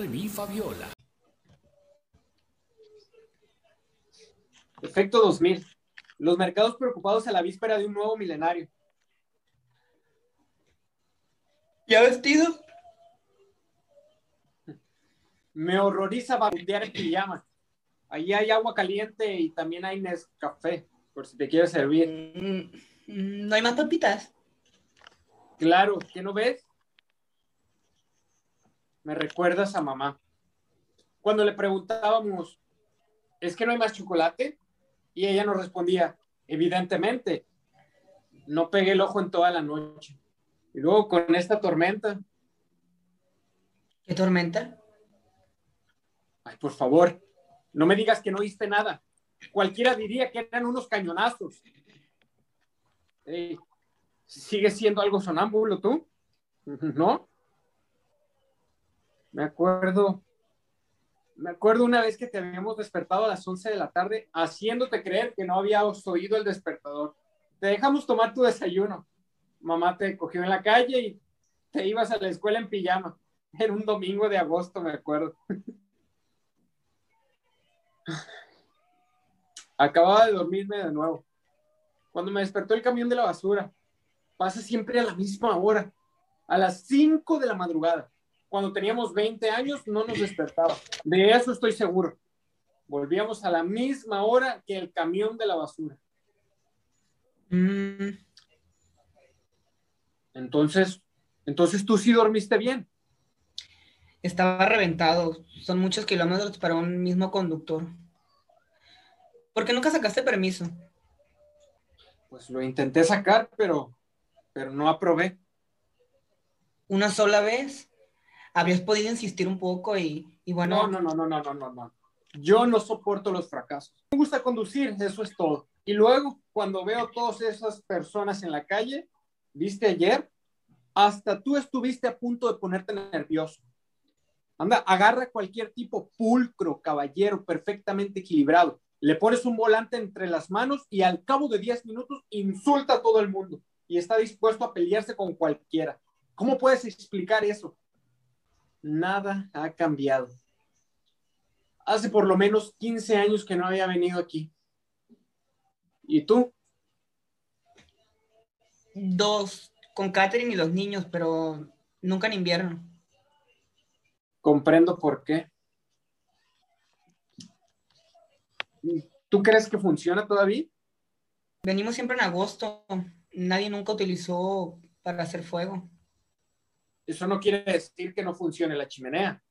re, mi, Fabiola. Efecto 2000. Los mercados preocupados a la víspera de un nuevo milenario. ¿Ya vestido? Me horroriza barundear en pijama. Allí hay agua caliente y también hay Nescafé, por si te quieres servir. Mm, mm, ¿No hay más papitas? Claro, ¿qué no ves? Me recuerdas a mamá. Cuando le preguntábamos, ¿es que no hay más chocolate? Y ella nos respondía, evidentemente. No pegué el ojo en toda la noche. Y luego con esta tormenta. ¿Qué tormenta? Ay, por favor, no me digas que no viste nada. Cualquiera diría que eran unos cañonazos. Ey, ¿Sigues siendo algo sonámbulo tú? ¿No? Me acuerdo, me acuerdo una vez que te habíamos despertado a las 11 de la tarde haciéndote creer que no habías oído el despertador. Te dejamos tomar tu desayuno. Mamá te cogió en la calle y te ibas a la escuela en pijama. Era un domingo de agosto, me acuerdo. Acababa de dormirme de nuevo. Cuando me despertó el camión de la basura, pasa siempre a la misma hora, a las 5 de la madrugada. Cuando teníamos 20 años no nos despertaba. De eso estoy seguro. Volvíamos a la misma hora que el camión de la basura. Mm, Entonces, entonces tú sí dormiste bien. estaba reventado. Son muchos kilómetros para un mismo conductor. ¿Por qué nunca sacaste permiso? Pues lo intenté sacar, pero, pero no aprobé. ¿Una sola vez? Habrías podido insistir un poco y, y bueno, No, no, no, no, no, no, no, no. Yo no soporto los fracasos. Me gusta conducir, eso es todo. Y luego, cuando veo todas esas personas en la calle, ¿viste ayer? Hasta tú estuviste a punto de ponerte nervioso. Anda, agarra cualquier tipo pulcro, caballero, perfectamente equilibrado. Le pones un volante entre las manos y al cabo de 10 minutos insulta a todo el mundo y está dispuesto a pelearse con cualquiera. ¿Cómo puedes explicar eso? Nada ha cambiado. Hace por lo menos 15 años que no había venido aquí. ¿Y tú? dos con Catherine y los niños, pero nunca en invierno. Comprendo por qué. ¿Tú crees que funciona todavía? Venimos siempre en agosto. Nadie nunca utilizó para hacer fuego. Eso no quiere decir que no funcione la chimenea.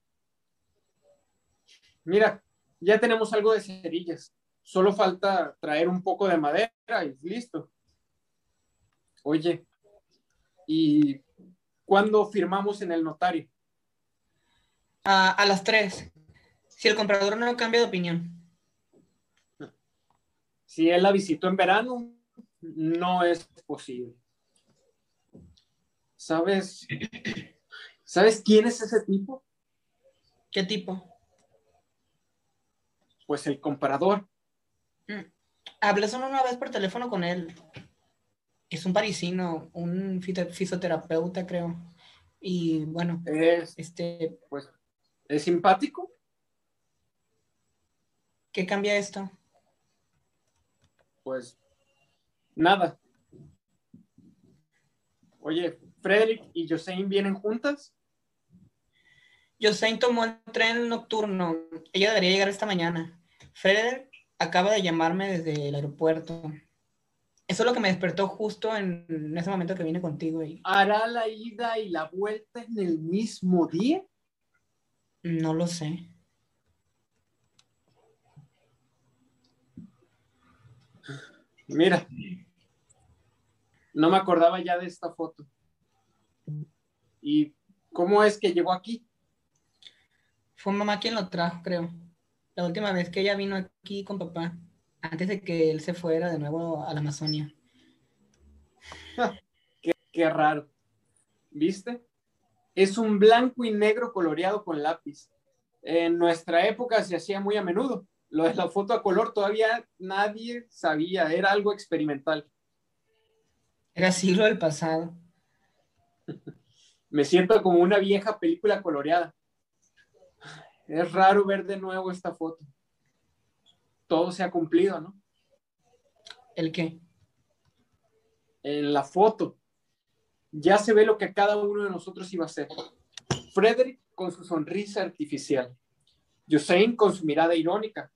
Mira, ya tenemos algo de cerillas. Solo falta traer un poco de madera y listo. Oye, ¿y cuándo firmamos en el notario? A, a las tres. Si el comprador no cambia de opinión. Si él la visitó en verano, no es posible. ¿Sabes? ¿Sabes quién es ese tipo? ¿Qué tipo? Pues el comprador. Mm, Hablé solo una vez por teléfono con él. Es un parisino, un fisioterapeuta, creo. Y bueno, Es, este, pues, es simpático. ¿qué cambia esto? Pues, nada. Oye, Frederick y Josein vienen juntas. Josein tomó el tren nocturno. Ella debería llegar esta mañana. Frederick acaba de llamarme desde el aeropuerto. Eso es lo que me despertó justo en, ese momento que vine contigo y ¿Hará la ida y la vuelta en el mismo día? no lo sé. Mira, no me acordaba ya de esta foto. ¿Y cómo es que llegó aquí? Fue mamá quien lo trajo, creo. La última vez que ella vino aquí con papá, antes de que él se fuera de nuevo a la Amazonia. Qué, qué raro. ¿Viste? Es un blanco y negro coloreado con lápiz. En nuestra época se hacía muy a menudo. Lo de la foto a color todavía nadie sabía, era algo experimental. Era siglo del pasado. Me siento como una vieja película coloreada. es raro ver de nuevo esta foto. Todo se ha cumplido, ¿no? ¿El qué? En la foto ya se ve lo que cada uno de nosotros iba a hacer. Frederick con su sonrisa artificial. Josein con su mirada irónica.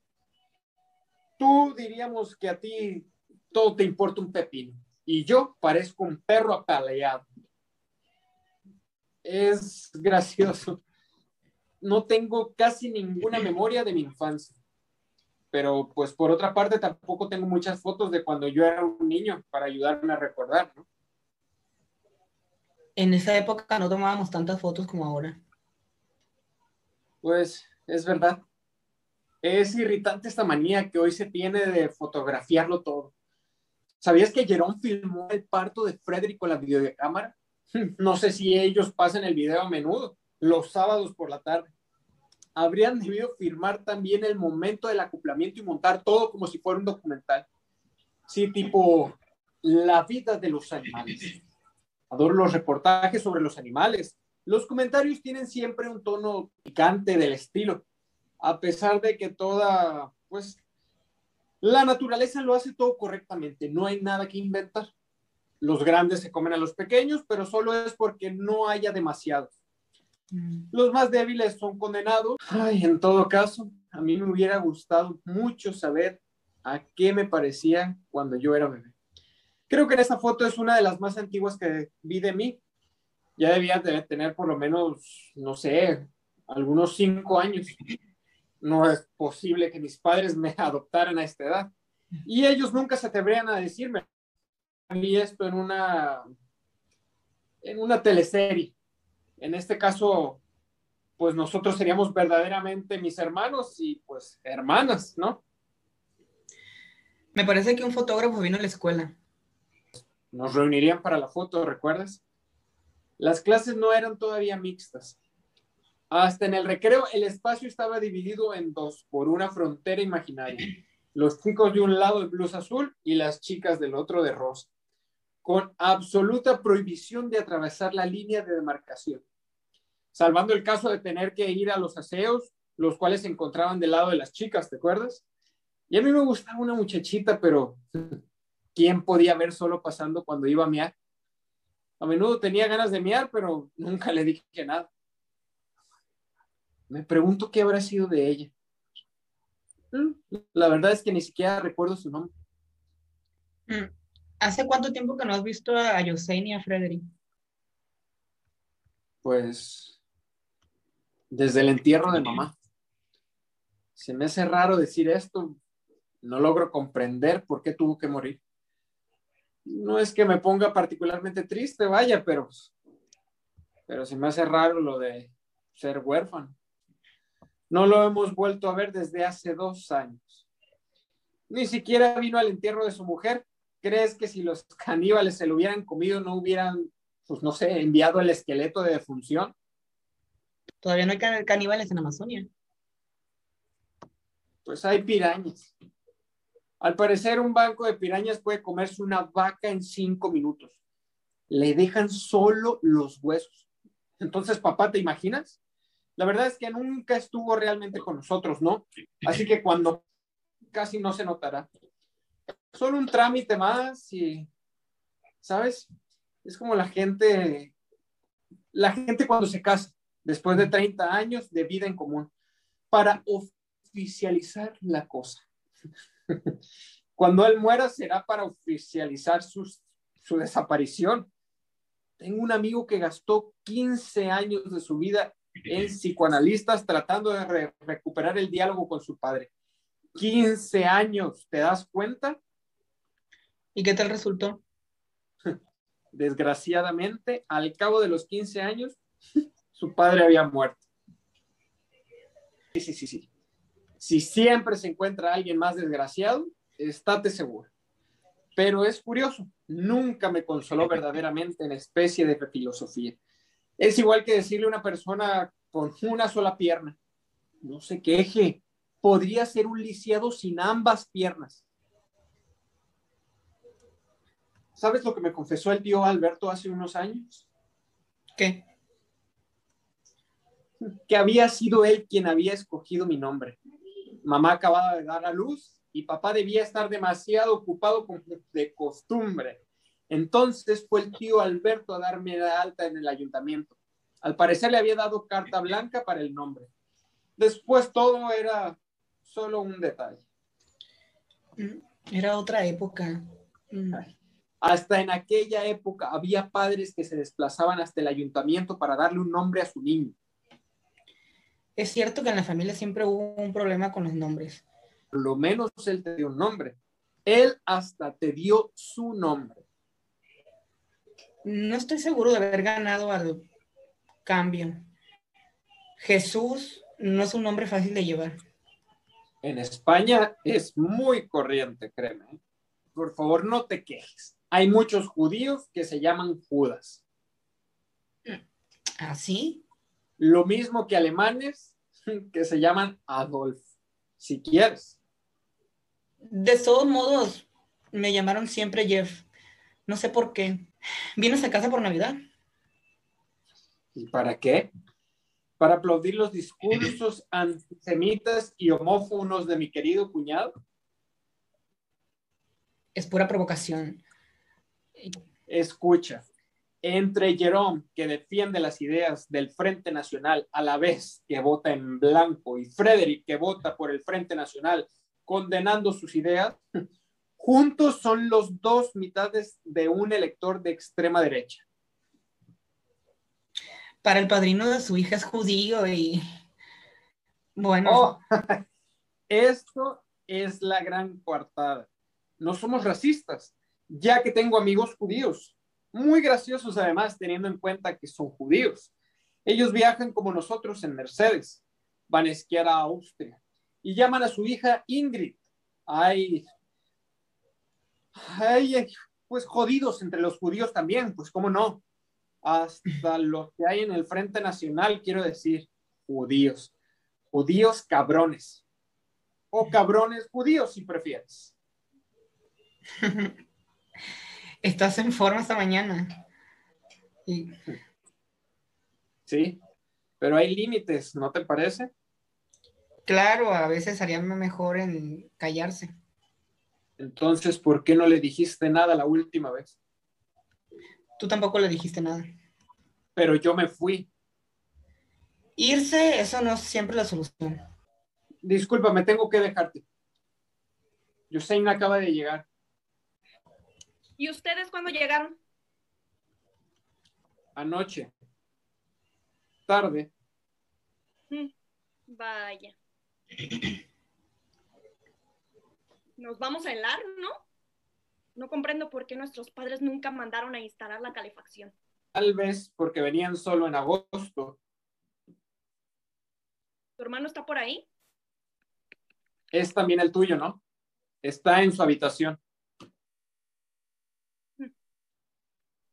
Tú diríamos que a ti todo te importa un pepino. Y yo parezco un perro apaleado. Es gracioso. No tengo casi ninguna memoria de mi infancia. Pero pues por otra parte tampoco tengo muchas fotos de cuando yo era un niño para ayudarme a recordar, ¿no? En esa época no tomábamos tantas fotos como ahora. Pues es verdad. Es irritante esta manía que hoy se tiene de fotografiarlo todo. ¿Sabías que Jerón filmó el parto de Frederick con la videocámara? No sé si ellos pasan el video a menudo, los sábados por la tarde. Habrían debido filmar también el momento del acoplamiento y montar todo como si fuera un documental. Sí, tipo la vida de los animales. Adoro los reportajes sobre los animales. Los comentarios tienen siempre un tono picante del estilo, a pesar de que toda, pues, la naturaleza lo hace todo correctamente, no hay nada que inventar. Los grandes se comen a los pequeños, pero solo es porque no haya demasiados. Mm. Los más débiles son condenados. Ay, en todo caso, a mí me hubiera gustado mucho saber a qué me parecía cuando yo era bebé. Creo que en esta foto es una de las más antiguas que vi de mí. Ya debía de tener por lo menos, no sé, algunos cinco años. No es posible que mis padres me adoptaran a esta edad. Y ellos nunca se atreverían a decirme mí esto en una, en una teleserie. En este caso, pues nosotros seríamos verdaderamente mis hermanos y pues hermanas, ¿no? Me parece que un fotógrafo vino a la escuela nos reunirían para la foto, ¿recuerdas? Las clases no eran todavía mixtas. Hasta en el recreo el espacio estaba dividido en dos por una frontera imaginaria. Los chicos de un lado de blusa azul y las chicas del otro de rosa, con absoluta prohibición de atravesar la línea de demarcación, salvando el caso de tener que ir a los aseos, los cuales se encontraban del lado de las chicas, ¿te acuerdas? Y a mí me gustaba una muchachita, pero ¿quién podía ver solo pasando cuando iba a miar? A menudo tenía ganas de miar, pero nunca le dije nada. Me pregunto qué habrá sido de ella. Mm, la verdad es que ni siquiera recuerdo su nombre. Mm, ¿Hace cuánto tiempo que no has visto a Yosein y a Frederick? Pues desde el entierro de mamá. Se me hace raro decir esto. No logro comprender por qué tuvo que morir no es que me ponga particularmente triste, vaya, pero, pero se me hace raro lo de ser huérfano. No lo hemos vuelto a ver desde hace dos años. Ni siquiera vino al entierro de su mujer. ¿Crees que si los caníbales se lo hubieran comido no hubieran, pues no sé, enviado el esqueleto de defunción? Todavía no hay caníbales en Amazonia. Pues hay pirañas. Al parecer, un banco de pirañas puede comerse una vaca en cinco minutos. Le dejan solo los huesos. Entonces, papá, ¿te imaginas? La verdad es que nunca estuvo realmente con nosotros, ¿no? Así que cuando casi no se notará. Solo un trámite más y, ¿sabes? Es como la gente, la gente cuando se casa, después de 30 años de vida en común, para oficializar la cosa. Cuando él muera será para oficializar su, desaparición. Tengo un amigo que gastó 15 años de su vida en psicoanalistas tratando de recuperar el diálogo con su padre. 15 años, ¿te das cuenta? ¿Y qué tal resultó? Desgraciadamente, al cabo de los 15 años, su padre había muerto. Sí, sí, sí, sí. Si siempre se encuentra alguien más desgraciado, estate seguro. Pero es curioso, nunca me consoló verdaderamente en especie de filosofía. Es igual que decirle a una persona con una sola pierna, no se queje, podría ser un lisiado sin ambas piernas. ¿Sabes lo que me confesó el tío Alberto hace unos años? ¿Qué? que había sido él quien había escogido mi nombre. Mamá acababa de dar a luz y papá debía estar demasiado ocupado con de costumbre. Entonces fue el tío Alberto a darme la alta en el ayuntamiento. Al parecer le había dado carta blanca para el nombre. Después todo era solo un detalle. Era otra época. Mm. Hasta en aquella época había padres que se desplazaban hasta el ayuntamiento para darle un nombre a su niño. Es cierto que en la familia siempre hubo un problema con los nombres. Por lo menos él te dio un nombre. Él hasta te dio su nombre. No estoy seguro de haber ganado al cambio. Jesús no es un nombre fácil de llevar. En España es muy corriente, créeme. Por favor, no te quejes. Hay muchos judíos que se llaman Judas. ¿Ah, sí? Lo mismo que alemanes que se llaman Adolf, si quieres. De todos modos, me llamaron siempre Jeff. No sé por qué. ¿Vienes a casa por Navidad? ¿Y para qué? ¿Para aplaudir los discursos antisemitas y homófobos de mi querido cuñado? Es pura provocación. Escucha, entre Jerome, que defiende las ideas del Frente Nacional a la vez que vota en blanco, y Frederick, que vota por el Frente Nacional condenando sus ideas, juntos son los dos mitades de un elector de extrema derecha. Para el padrino de su hija es judío y... Bueno. Oh, esto es la gran coartada. No somos racistas, ya que tengo amigos judíos, muy graciosos además, teniendo en cuenta que son judíos. Ellos viajan como nosotros en Mercedes, van a esquiar a Austria y llaman a su hija Ingrid. Hay, hay, pues jodidos entre los judíos también, pues cómo no. Hasta lo que hay en el Frente Nacional, quiero decir, judíos. Judíos cabrones. O cabrones judíos, si prefieres. Estás en forma esta mañana. Sí, pero hay límites, ¿no te parece? Claro, a veces haría mejor en callarse. Entonces, ¿por qué no le dijiste nada la última vez? Tú tampoco le dijiste nada. Pero yo me fui. Irse, eso no es siempre la solución. Disculpa, me tengo que dejarte. Yusein acaba de llegar. ¿Y ustedes cuándo llegaron? Anoche. Tarde. Mm, vaya. Nos vamos a helar, ¿no? No comprendo por qué nuestros padres nunca mandaron a instalar la calefacción. Tal vez porque venían solo en agosto. ¿Tu hermano está por ahí? Es también el tuyo, ¿no? Está en su habitación.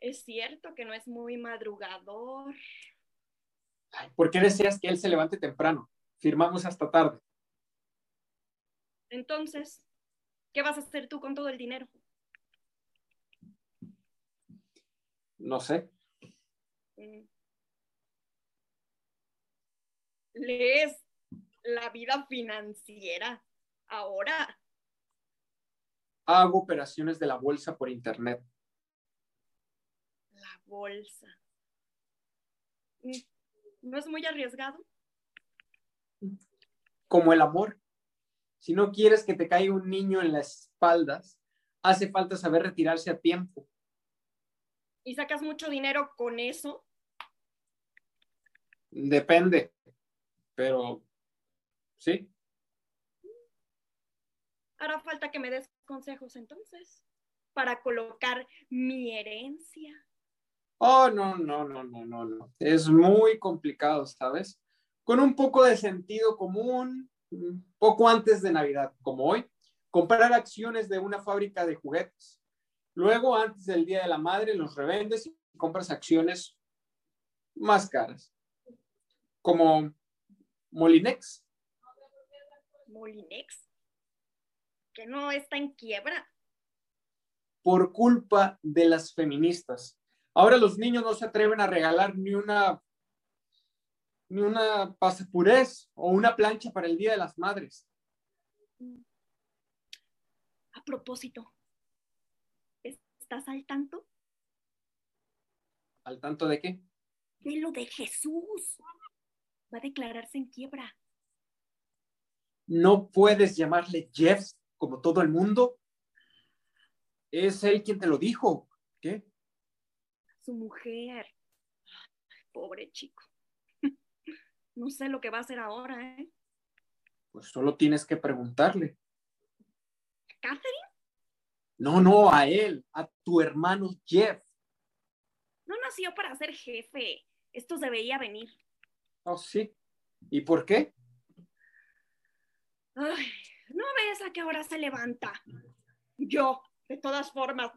Es cierto que no es muy madrugador. ¿Por qué deseas que él se levante temprano? Firmamos hasta tarde. Entonces, ¿qué vas a hacer tú con todo el dinero? No sé. Mm. ¿Lees la vida financiera ahora? Hago operaciones de la bolsa por internet. La bolsa. Mm, ¿No es muy arriesgado? Como el amor. Si no quieres que te caiga un niño en las espaldas, hace falta saber retirarse a tiempo. ¿Y sacas mucho dinero con eso? Depende, pero sí. Hará falta que me des consejos entonces para colocar mi herencia. Oh, no, no, no, no, no, no. Es muy complicado, ¿sabes? Con un poco de sentido común, poco antes de Navidad, como hoy, comprar acciones de una fábrica de juguetes. Luego, antes del Día de la Madre, los revendes y compras acciones más caras, como Molinex. Molinex, que no está en quiebra. Por culpa de las feministas. Ahora los niños no se atreven a regalar ni una ni una pasapurés o una plancha para el Día de las Madres. A propósito, ¿estás al tanto? ¿Al tanto de qué? De lo de Jesús. Va a declararse en quiebra. No puedes llamarle Jeff como todo el mundo. Es él quien te lo dijo. ¿Qué? Su mujer. Pobre chico. No sé lo que va a hacer ahora, ¿eh? Pues solo tienes que preguntarle. ¿Catherine? No, no, a él, a tu hermano Jeff. No nació para ser jefe. Esto se veía venir. Oh, sí. ¿Y por qué? Ay, ¿no ves a qué hora se levanta? Yo, de todas formas,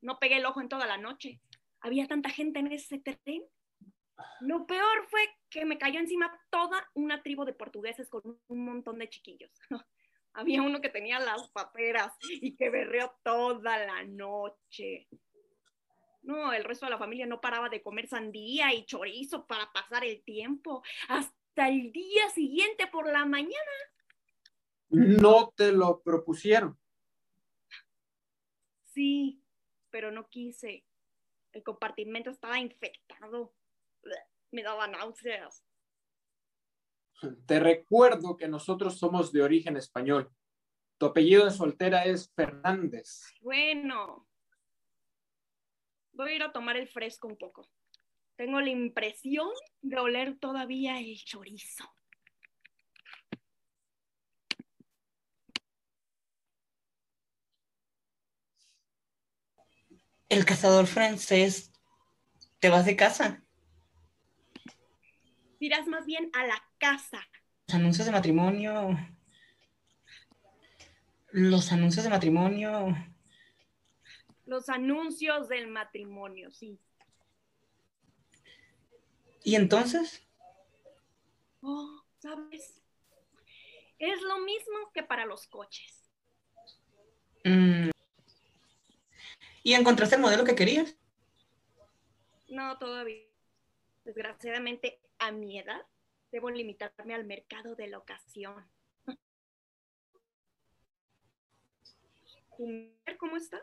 no pegué el ojo en toda la noche. Había tanta gente en ese tren. Lo peor fue que me cayó encima toda una tribu de portugueses con un montón de chiquillos. Había uno que tenía las paperas y que berreó toda la noche. No, el resto de la familia no paraba de comer sandía y chorizo para pasar el tiempo. Hasta el día siguiente por la mañana. No te lo propusieron. Sí, pero no quise. El compartimento estaba infectado. Me daba náuseas. Te recuerdo que nosotros somos de origen español. Tu apellido de soltera es Fernández. Bueno, voy a ir a tomar el fresco un poco. Tengo la impresión de oler todavía el chorizo. El cazador francés, ¿te vas de casa? Irás más bien a la casa. Los anuncios de matrimonio. Los anuncios de matrimonio. Los anuncios del matrimonio, sí. ¿Y entonces? Oh, ¿sabes? Es lo mismo que para los coches. Mm. ¿Y encontraste el modelo que querías? No, todavía. Desgraciadamente, a mi edad, debo limitarme al mercado de la ocasión. ¿Tu mujer cómo está?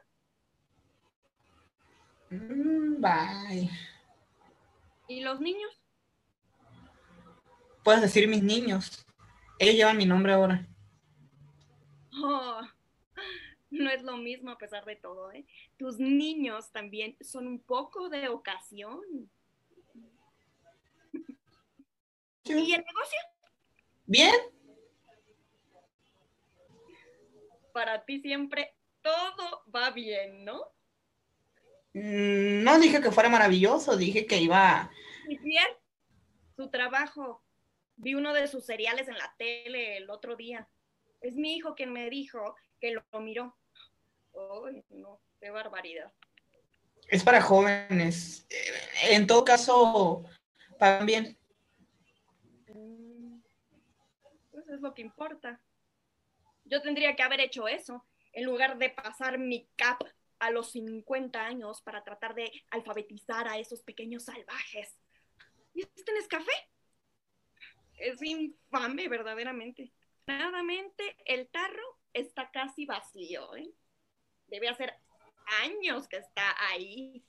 Mm, bye. ¿Y los niños? Puedes decir mis niños. Ellos llevan mi nombre ahora. Oh, no es lo mismo a pesar de todo, ¿eh? Tus niños también son un poco de ocasión. ¿Y el negocio? Bien. Para ti siempre todo va bien, ¿no? Mm, No dije que fuera maravilloso, dije que iba. ¿Y bien? Su trabajo. Vi uno de sus seriales en la tele el otro día. Es mi hijo quien me dijo que lo miró. Ay, no, qué barbaridad. Es para jóvenes. En todo caso, pagan bien. Mm, Pues es lo que importa. Yo tendría que haber hecho eso en lugar de pasar mi cap a los 50 años para tratar de alfabetizar a esos pequeños salvajes. ¿Y este Nescafé? Es infame, verdaderamente. Claramente, el tarro está casi vacío, ¿eh? Debe hacer años que está ahí.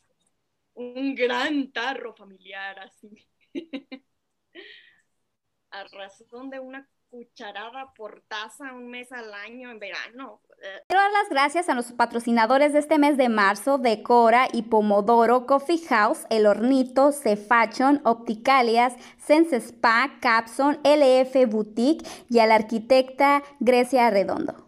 Un gran tarro familiar así. A razón de una cucharada por taza un mes al año en verano. Quiero dar las gracias a los patrocinadores de este mes de marzo, Decora y Pomodoro Coffee House, El Hornito, Cefachon, Opticalias, Sense Spa, Capson, LF Boutique y a la arquitecta Grecia Redondo.